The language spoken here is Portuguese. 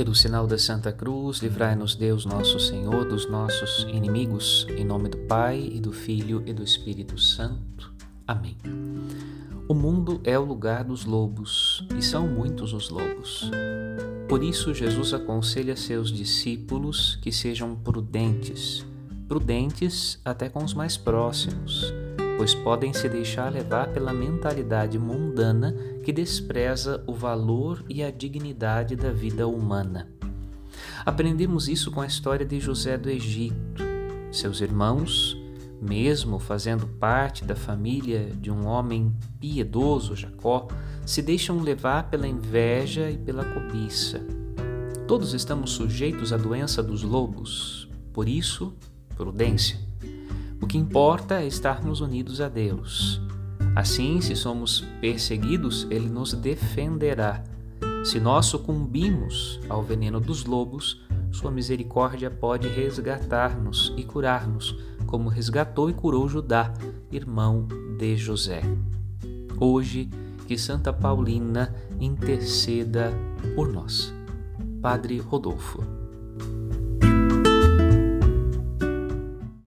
Pelo sinal da Santa Cruz, livrai-nos Deus nosso Senhor dos nossos inimigos, em nome do Pai e do Filho e do Espírito Santo. Amém. O mundo é o lugar dos lobos, e são muitos os lobos. Por isso, Jesus aconselha seus discípulos que sejam prudentes, prudentes até com os mais próximos pois podem se deixar levar pela mentalidade mundana que despreza o valor e a dignidade da vida humana. Aprendemos isso com a história de José do Egito. Seus irmãos, mesmo fazendo parte da família de um homem piedoso, Jacó, se deixam levar pela inveja e pela cobiça. Todos estamos sujeitos à doença dos lobos, por isso, prudência. Que importa é estarmos unidos a Deus. Assim, se somos perseguidos, Ele nos defenderá. Se nós sucumbimos ao veneno dos lobos, Sua misericórdia pode resgatar-nos e curar-nos, como resgatou e curou Judá, irmão de José. Hoje, que Santa Paulina interceda por nós. Padre Rodolfo.